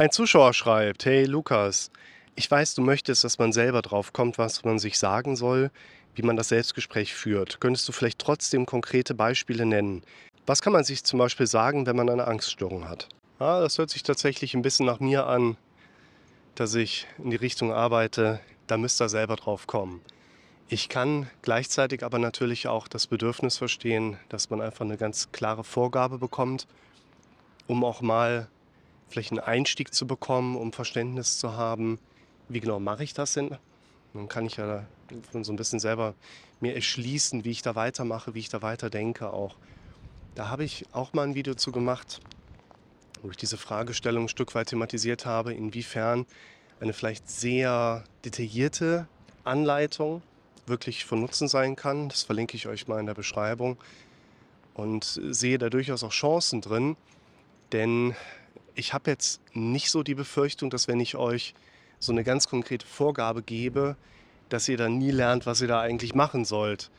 Ein Zuschauer schreibt, hey Lukas, ich weiß, du möchtest, dass man selber drauf kommt, was man sich sagen soll, wie man das Selbstgespräch führt. Könntest du vielleicht trotzdem konkrete Beispiele nennen? Was kann man sich zum Beispiel sagen, wenn man eine Angststörung hat? Ja, das hört sich tatsächlich ein bisschen nach mir an, dass ich in die Richtung arbeite, da müsst ihr selber drauf kommen. Ich kann gleichzeitig aber natürlich auch das Bedürfnis verstehen, dass man einfach eine ganz klare Vorgabe bekommt, um auch mal vielleicht einen Einstieg zu bekommen, um Verständnis zu haben, wie genau mache ich das denn? Dann kann ich ja so ein bisschen selber mir erschließen, wie ich da weitermache, wie ich da weiter denke auch. Da habe ich auch mal ein Video zu gemacht, wo ich diese Fragestellung ein Stück weit thematisiert habe, inwiefern eine vielleicht sehr detaillierte Anleitung wirklich von Nutzen sein kann. Das verlinke ich euch mal in der Beschreibung und sehe da durchaus auch Chancen drin, denn ich habe jetzt nicht so die Befürchtung, dass wenn ich euch so eine ganz konkrete Vorgabe gebe, dass ihr dann nie lernt, was ihr da eigentlich machen sollt.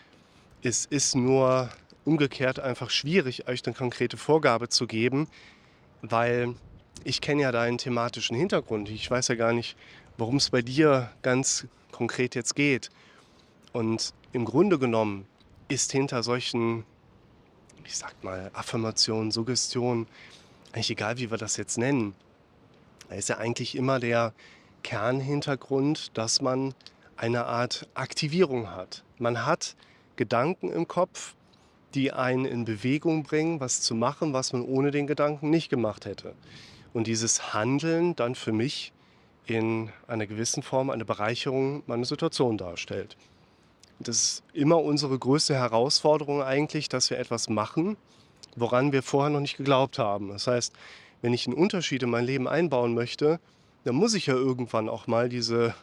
Es ist nur umgekehrt einfach schwierig, euch eine konkrete Vorgabe zu geben, weil ich kenne ja deinen thematischen Hintergrund. Ich weiß ja gar nicht, worum es bei dir ganz konkret jetzt geht. Und im Grunde genommen ist hinter solchen, ich sag mal, Affirmationen, Suggestionen, eigentlich egal, wie wir das jetzt nennen, da ist ja eigentlich immer der Kernhintergrund, dass man eine Art Aktivierung hat. Man hat Gedanken im Kopf, die einen in Bewegung bringen, was zu machen, was man ohne den Gedanken nicht gemacht hätte. Und dieses Handeln dann für mich in einer gewissen Form eine Bereicherung meiner Situation darstellt. Das ist immer unsere größte Herausforderung eigentlich, dass wir etwas machen, woran wir vorher noch nicht geglaubt haben. Das heißt, wenn ich einen Unterschied in mein Leben einbauen möchte, dann muss ich ja irgendwann auch mal diese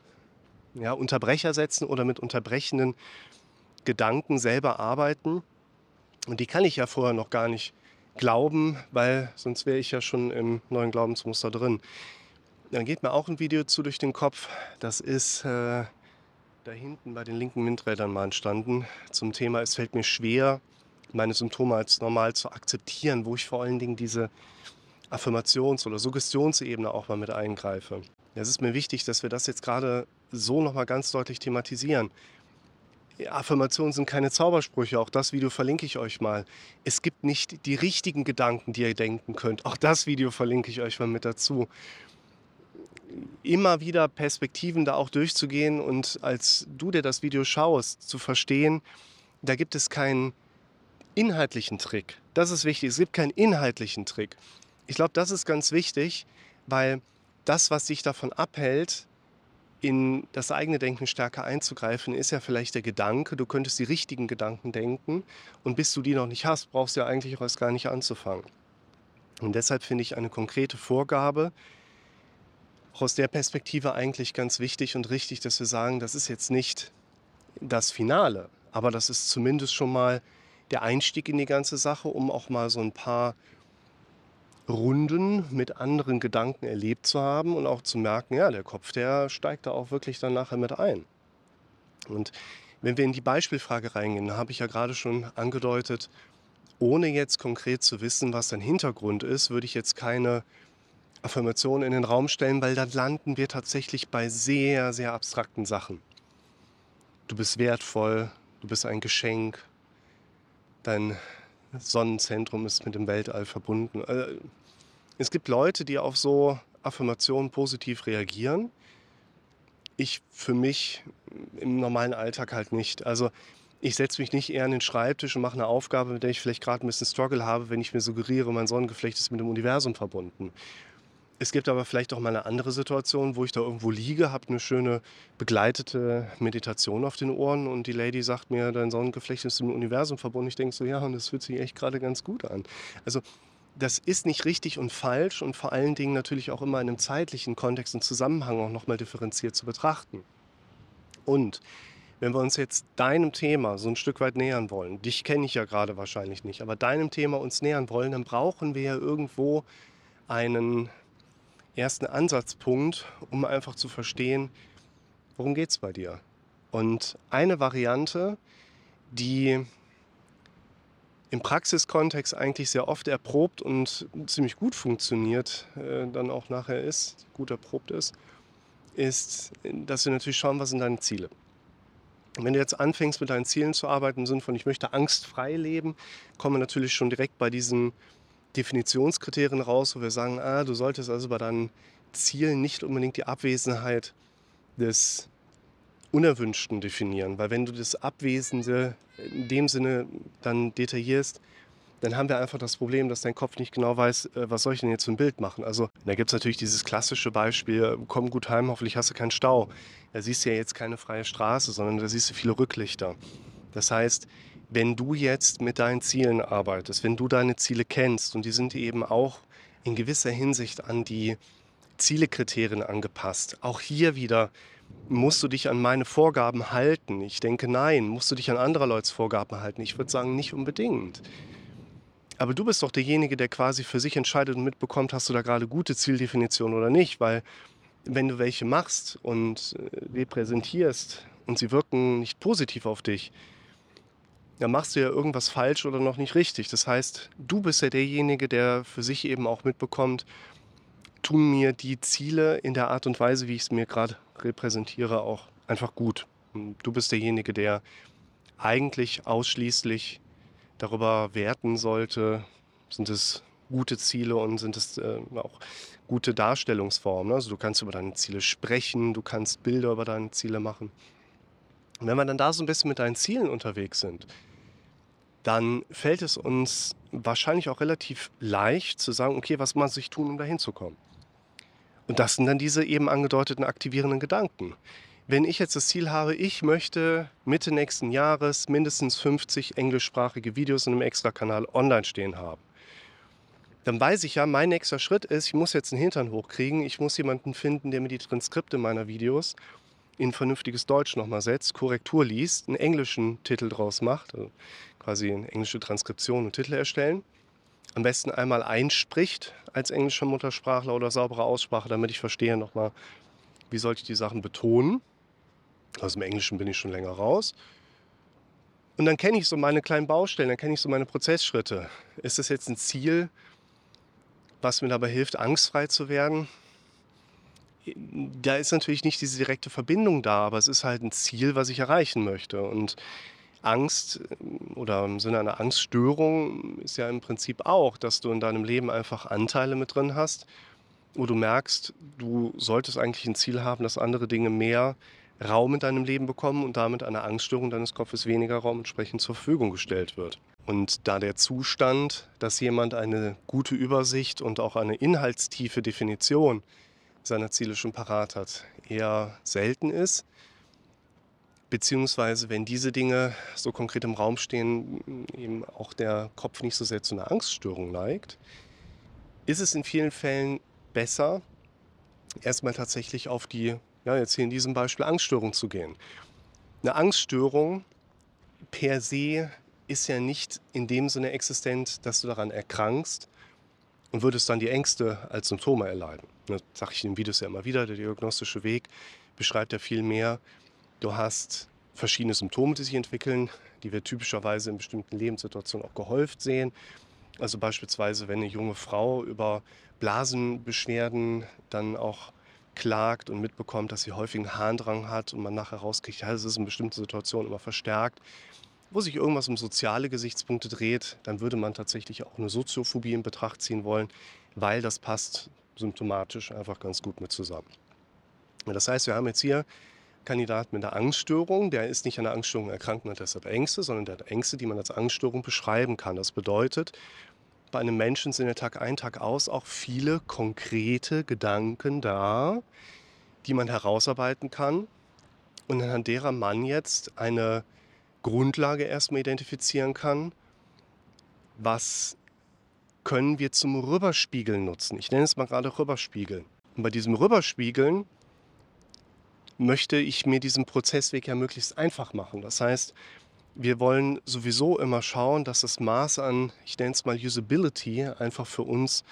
ja, Unterbrecher setzen oder mit unterbrechenden Gedanken selber arbeiten. Und die kann ich ja vorher noch gar nicht glauben, weil sonst wäre ich ja schon im neuen Glaubensmuster drin. Dann geht mir auch ein Video zu durch den Kopf. Das ist äh, da hinten bei den linken Windrädern mal entstanden zum Thema, es fällt mir schwer, meine Symptome als normal zu akzeptieren, wo ich vor allen Dingen diese Affirmations- oder Suggestionsebene auch mal mit eingreife. Es ist mir wichtig, dass wir das jetzt gerade so nochmal ganz deutlich thematisieren. Affirmationen sind keine Zaubersprüche, auch das Video verlinke ich euch mal. Es gibt nicht die richtigen Gedanken, die ihr denken könnt. Auch das Video verlinke ich euch mal mit dazu. Immer wieder Perspektiven da auch durchzugehen und als du dir das Video schaust, zu verstehen, da gibt es keinen inhaltlichen Trick. Das ist wichtig. Es gibt keinen inhaltlichen Trick. Ich glaube, das ist ganz wichtig, weil das, was dich davon abhält, in das eigene Denken stärker einzugreifen, ist ja vielleicht der Gedanke, du könntest die richtigen Gedanken denken und bis du die noch nicht hast, brauchst du ja eigentlich auch erst gar nicht anzufangen. Und deshalb finde ich eine konkrete Vorgabe aus der Perspektive eigentlich ganz wichtig und richtig, dass wir sagen, das ist jetzt nicht das Finale, aber das ist zumindest schon mal der Einstieg in die ganze Sache, um auch mal so ein paar Runden mit anderen Gedanken erlebt zu haben und auch zu merken, ja, der Kopf, der steigt da auch wirklich dann nachher mit ein. Und wenn wir in die Beispielfrage reingehen, habe ich ja gerade schon angedeutet, ohne jetzt konkret zu wissen, was dein Hintergrund ist, würde ich jetzt keine Affirmation in den Raum stellen, weil dann landen wir tatsächlich bei sehr, sehr abstrakten Sachen. Du bist wertvoll, du bist ein Geschenk, dein Sonnenzentrum ist mit dem Weltall verbunden. Äh, es gibt Leute, die auf so Affirmationen positiv reagieren. Ich für mich im normalen Alltag halt nicht. Also ich setze mich nicht eher an den Schreibtisch und mache eine Aufgabe, mit der ich vielleicht gerade ein bisschen Struggle habe, wenn ich mir suggeriere, mein Sonnengeflecht ist mit dem Universum verbunden. Es gibt aber vielleicht auch mal eine andere Situation, wo ich da irgendwo liege, habe eine schöne begleitete Meditation auf den Ohren und die Lady sagt mir, dein Sonnengeflecht ist dem Universum verbunden. Ich denke so, ja, und das fühlt sich echt gerade ganz gut an. Also das ist nicht richtig und falsch und vor allen Dingen natürlich auch immer in einem zeitlichen Kontext und Zusammenhang auch nochmal differenziert zu betrachten. Und wenn wir uns jetzt deinem Thema so ein Stück weit nähern wollen, dich kenne ich ja gerade wahrscheinlich nicht, aber deinem Thema uns nähern wollen, dann brauchen wir ja irgendwo einen ersten Ansatzpunkt, um einfach zu verstehen, worum geht es bei dir. Und eine Variante, die im Praxiskontext eigentlich sehr oft erprobt und ziemlich gut funktioniert, äh, dann auch nachher ist, gut erprobt ist, ist, dass wir natürlich schauen, was sind deine Ziele. Wenn du jetzt anfängst mit deinen Zielen zu arbeiten, im Sinne von ich möchte angstfrei leben, kommen wir natürlich schon direkt bei diesen Definitionskriterien raus, wo wir sagen, ah, du solltest also bei deinen Zielen nicht unbedingt die Abwesenheit des Unerwünschten definieren. Weil wenn du das Abwesende in dem Sinne dann detaillierst, dann haben wir einfach das Problem, dass dein Kopf nicht genau weiß, äh, was soll ich denn jetzt für ein Bild machen. Also da gibt es natürlich dieses klassische Beispiel, komm gut heim, hoffentlich hast du keinen Stau. Da siehst du ja jetzt keine freie Straße, sondern da siehst du viele Rücklichter. Das heißt, wenn du jetzt mit deinen Zielen arbeitest, wenn du deine Ziele kennst und die sind eben auch in gewisser Hinsicht an die Zielekriterien angepasst, auch hier wieder musst du dich an meine Vorgaben halten? Ich denke, nein. Musst du dich an anderer Leute Vorgaben halten? Ich würde sagen, nicht unbedingt. Aber du bist doch derjenige, der quasi für sich entscheidet und mitbekommt, hast du da gerade gute Zieldefinition oder nicht. Weil wenn du welche machst und äh, repräsentierst und sie wirken nicht positiv auf dich, dann machst du ja irgendwas falsch oder noch nicht richtig. Das heißt, du bist ja derjenige, der für sich eben auch mitbekommt, tun mir die Ziele in der Art und Weise, wie ich es mir gerade repräsentiere, auch einfach gut. Du bist derjenige, der eigentlich ausschließlich darüber werten sollte, sind es gute Ziele und sind es äh, auch gute Darstellungsformen. Also du kannst über deine Ziele sprechen, du kannst Bilder über deine Ziele machen. Und wenn wir dann da so ein bisschen mit deinen Zielen unterwegs sind, dann fällt es uns wahrscheinlich auch relativ leicht zu sagen, okay, was muss ich tun, um dahin zu kommen? Und das sind dann diese eben angedeuteten aktivierenden Gedanken. Wenn ich jetzt das Ziel habe, ich möchte Mitte nächsten Jahres mindestens 50 englischsprachige Videos in einem Extra-Kanal online stehen haben, dann weiß ich ja, mein nächster Schritt ist, ich muss jetzt einen Hintern hochkriegen, ich muss jemanden finden, der mir die Transkripte meiner Videos in vernünftiges Deutsch nochmal setzt, Korrektur liest, einen englischen Titel draus macht, also quasi eine englische Transkription und Titel erstellen am besten einmal einspricht als englischer Muttersprachler oder saubere Aussprache, damit ich verstehe nochmal, wie sollte ich die Sachen betonen. Aus dem Englischen bin ich schon länger raus. Und dann kenne ich so meine kleinen Baustellen, dann kenne ich so meine Prozessschritte. Ist das jetzt ein Ziel, was mir dabei hilft, angstfrei zu werden? Da ist natürlich nicht diese direkte Verbindung da, aber es ist halt ein Ziel, was ich erreichen möchte. Und Angst äh, oder im Sinne einer Angststörung ist ja im Prinzip auch, dass du in deinem Leben einfach Anteile mit drin hast, wo du merkst, du solltest eigentlich ein Ziel haben, dass andere Dinge mehr Raum in deinem Leben bekommen und damit eine Angststörung deines Kopfes weniger Raum entsprechend zur Verfügung gestellt wird. Und da der Zustand, dass jemand eine gute Übersicht und auch eine inhaltstiefe Definition seiner Ziele schon parat hat, eher selten ist, Beziehungsweise, wenn diese Dinge so konkret im Raum stehen, eben auch der Kopf nicht so sehr zu einer Angststörung neigt, ist es in vielen Fällen besser, erstmal tatsächlich auf die, ja, jetzt hier in diesem Beispiel Angststörung zu gehen. Eine Angststörung per se ist ja nicht in dem Sinne existent, dass du daran erkrankst und würdest dann die Ängste als Symptome erleiden. Das sage ich in den Videos ja immer wieder, der diagnostische Weg beschreibt ja viel mehr, Du hast verschiedene Symptome, die sich entwickeln, die wir typischerweise in bestimmten Lebenssituationen auch gehäuft sehen. Also beispielsweise, wenn eine junge Frau über Blasenbeschwerden dann auch klagt und mitbekommt, dass sie häufig einen Harndrang hat und man nachher rauskriegt, ja, das ist in bestimmten Situationen immer verstärkt, wo sich irgendwas um soziale Gesichtspunkte dreht, dann würde man tatsächlich auch eine Soziophobie in Betracht ziehen wollen, weil das passt symptomatisch einfach ganz gut mit zusammen. Das heißt, wir haben jetzt hier Kandidat mit einer Angststörung, der ist nicht an einer Angststörung erkrankt und hat deshalb Ängste, sondern der hat Ängste, die man als Angststörung beschreiben kann. Das bedeutet, bei einem Menschen sind ja Tag ein, Tag aus auch viele konkrete Gedanken da, die man herausarbeiten kann und anhand derer man jetzt eine Grundlage erstmal identifizieren kann, was können wir zum Rüberspiegeln nutzen. Ich nenne es mal gerade Rüberspiegeln. Und bei diesem Rüberspiegeln möchte ich mir diesen Prozessweg ja möglichst einfach machen. Das heißt, wir wollen sowieso immer schauen, dass das Maß an, ich nenne es mal Usability, einfach für uns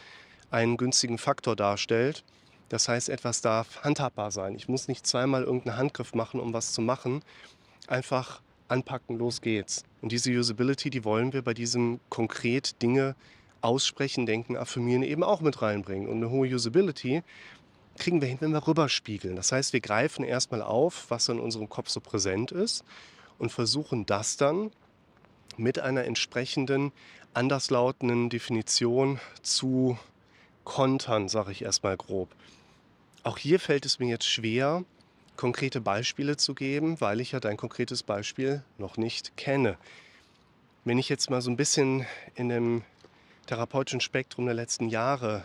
einen günstigen Faktor darstellt. Das heißt, etwas darf handhabbar sein. Ich muss nicht zweimal irgendeinen Handgriff machen, um was zu machen. Einfach anpacken, los geht's. Und diese Usability, die wollen wir bei diesem konkret Dinge aussprechen, denken, affirmieren eben auch mit reinbringen. Und eine hohe Usability kriegen wir hin, wenn wir rüberspiegeln. Das heißt, wir greifen erstmal auf, was in unserem Kopf so präsent ist und versuchen das dann mit einer entsprechenden anderslautenden Definition zu kontern, sage ich erstmal grob. Auch hier fällt es mir jetzt schwer, konkrete Beispiele zu geben, weil ich ja dein konkretes Beispiel noch nicht kenne. Wenn ich jetzt mal so ein bisschen in dem therapeutischen Spektrum der letzten Jahre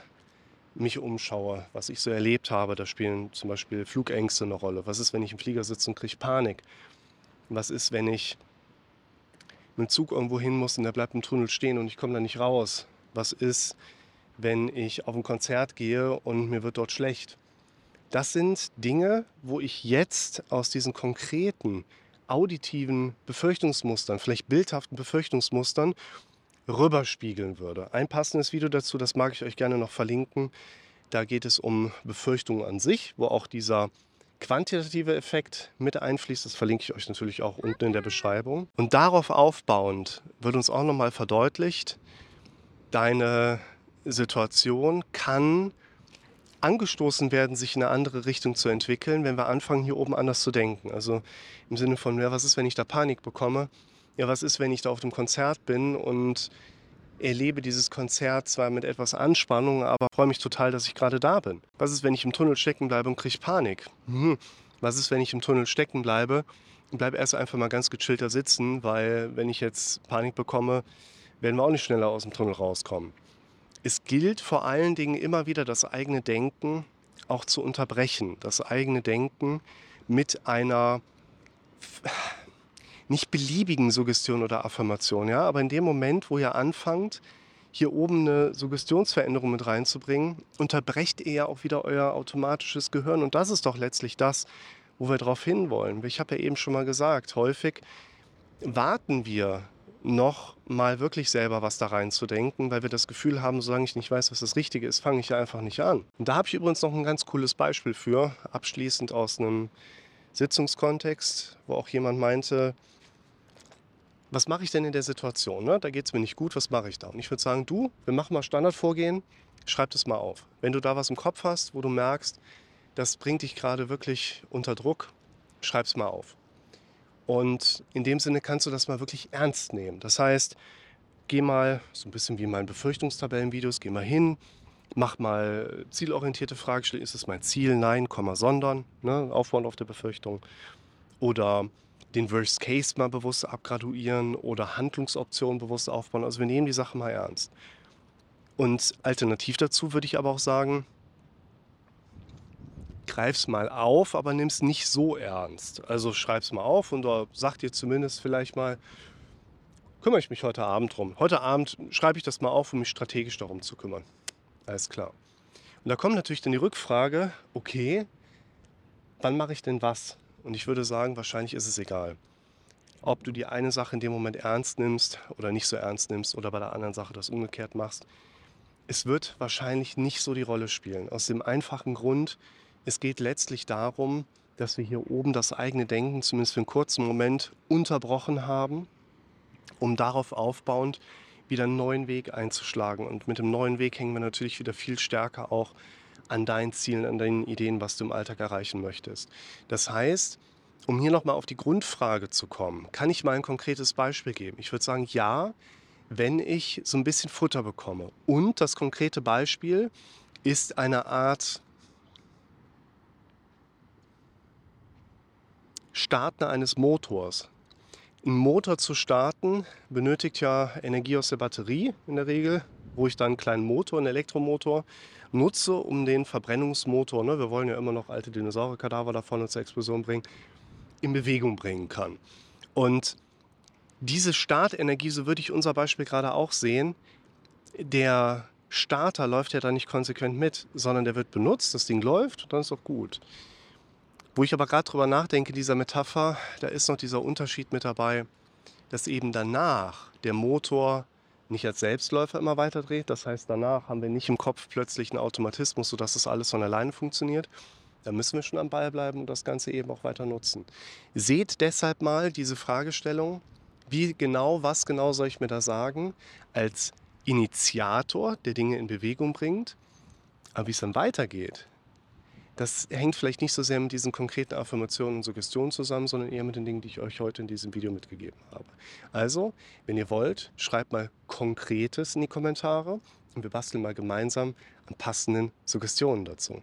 mich umschaue, was ich so erlebt habe, da spielen zum Beispiel Flugängste eine Rolle. Was ist, wenn ich im Flieger sitze und kriege Panik? Was ist, wenn ich mit dem Zug irgendwo hin muss und der bleibt im Tunnel stehen und ich komme da nicht raus? Was ist, wenn ich auf ein Konzert gehe und mir wird dort schlecht? Das sind Dinge, wo ich jetzt aus diesen konkreten auditiven Befürchtungsmustern, vielleicht bildhaften Befürchtungsmustern rüberspiegeln würde. Ein passendes Video dazu, das mag ich euch gerne noch verlinken. Da geht es um Befürchtungen an sich, wo auch dieser quantitative Effekt mit einfließt. Das verlinke ich euch natürlich auch unten in der Beschreibung. Und darauf aufbauend wird uns auch nochmal verdeutlicht, deine Situation kann angestoßen werden, sich in eine andere Richtung zu entwickeln, wenn wir anfangen, hier oben anders zu denken. Also im Sinne von, ja, was ist, wenn ich da Panik bekomme? ja, was ist, wenn ich da auf dem Konzert bin und erlebe dieses Konzert zwar mit etwas Anspannung, aber freue mich total, dass ich gerade da bin. Was ist, wenn ich im Tunnel stecken bleibe und kriege Panik? Hm. Was ist, wenn ich im Tunnel stecken bleibe und bleibe erst einfach mal ganz gechillter sitzen, weil wenn ich jetzt Panik bekomme, werden wir auch nicht schneller aus dem Tunnel rauskommen. Es gilt vor allen Dingen immer wieder das eigene Denken auch zu unterbrechen. Das eigene Denken mit einer nicht beliebigen Suggestion oder Affirmation, ja, aber in dem Moment, wo ihr anfangt, hier oben eine Suggestionsveränderung mit reinzubringen, unterbrecht ihr ja auch wieder euer automatisches Gehirn. Und das ist doch letztlich das, wo wir darauf hinwollen. Ich habe ja eben schon mal gesagt, häufig warten wir noch mal wirklich selber was da reinzudenken, weil wir das Gefühl haben, solange ich nicht weiß, was das Richtige ist, fange ich ja einfach nicht an. Und da habe ich übrigens noch ein ganz cooles Beispiel für, abschließend aus einem Sitzungskontext, wo auch jemand meinte, was mache ich denn in der Situation? Ne? Da geht es mir nicht gut, was mache ich da? Und ich würde sagen, du, wir machen mal Standardvorgehen, schreib das mal auf. Wenn du da was im Kopf hast, wo du merkst, das bringt dich gerade wirklich unter Druck, schreib es mal auf. Und in dem Sinne kannst du das mal wirklich ernst nehmen. Das heißt, geh mal, so ein bisschen wie in meinen Befürchtungstabellenvideos, geh mal hin, mach mal zielorientierte Fragestellungen. Ist es mein Ziel? Nein, Komma, sondern, ne? aufbauend auf der Befürchtung. Oder den Worst Case mal bewusst abgraduieren oder Handlungsoptionen bewusst aufbauen. Also wir nehmen die Sache mal ernst. Und alternativ dazu würde ich aber auch sagen, greif's mal auf, aber nimm es nicht so ernst. Also schreib's mal auf und sag dir zumindest vielleicht mal, kümmere ich mich heute Abend drum. Heute Abend schreibe ich das mal auf, um mich strategisch darum zu kümmern. Alles klar. Und da kommt natürlich dann die Rückfrage, okay, wann mache ich denn was? Und ich würde sagen, wahrscheinlich ist es egal, ob du die eine Sache in dem Moment ernst nimmst oder nicht so ernst nimmst oder bei der anderen Sache das umgekehrt machst. Es wird wahrscheinlich nicht so die Rolle spielen. Aus dem einfachen Grund, es geht letztlich darum, dass wir hier oben das eigene Denken zumindest für einen kurzen Moment unterbrochen haben, um darauf aufbauend wieder einen neuen Weg einzuschlagen. Und mit dem neuen Weg hängen wir natürlich wieder viel stärker auch an deinen Zielen, an deinen Ideen, was du im Alltag erreichen möchtest. Das heißt, um hier nochmal auf die Grundfrage zu kommen, kann ich mal ein konkretes Beispiel geben? Ich würde sagen, ja, wenn ich so ein bisschen Futter bekomme. Und das konkrete Beispiel ist eine Art Starten eines Motors. Ein Motor zu starten benötigt ja Energie aus der Batterie in der Regel, wo ich dann einen kleinen Motor, einen Elektromotor nutze, um den Verbrennungsmotor, ne, wir wollen ja immer noch alte Dinosaurierkadaver davon zur Explosion bringen, in Bewegung bringen kann. Und diese Startenergie, so würde ich unser Beispiel gerade auch sehen, der Starter läuft ja da nicht konsequent mit, sondern der wird benutzt, das Ding läuft, dann ist auch gut. Wo ich aber gerade drüber nachdenke, dieser Metapher, da ist noch dieser Unterschied mit dabei, dass eben danach der Motor nicht als Selbstläufer immer weiter dreht. Das heißt, danach haben wir nicht im Kopf plötzlich einen Automatismus, sodass das alles von alleine funktioniert, dann müssen wir schon am Ball bleiben und das Ganze eben auch weiter nutzen. Seht deshalb mal diese Fragestellung, wie genau, was genau soll ich mir da sagen, als Initiator, der Dinge in Bewegung bringt. Aber wie es dann weitergeht, das hängt vielleicht nicht so sehr mit diesen konkreten Affirmationen und Suggestionen zusammen, sondern eher mit den Dingen, die ich euch heute in diesem Video mitgegeben habe. Also, wenn ihr wollt, schreibt mal Konkretes in die Kommentare und wir basteln mal gemeinsam an passenden Suggestionen dazu.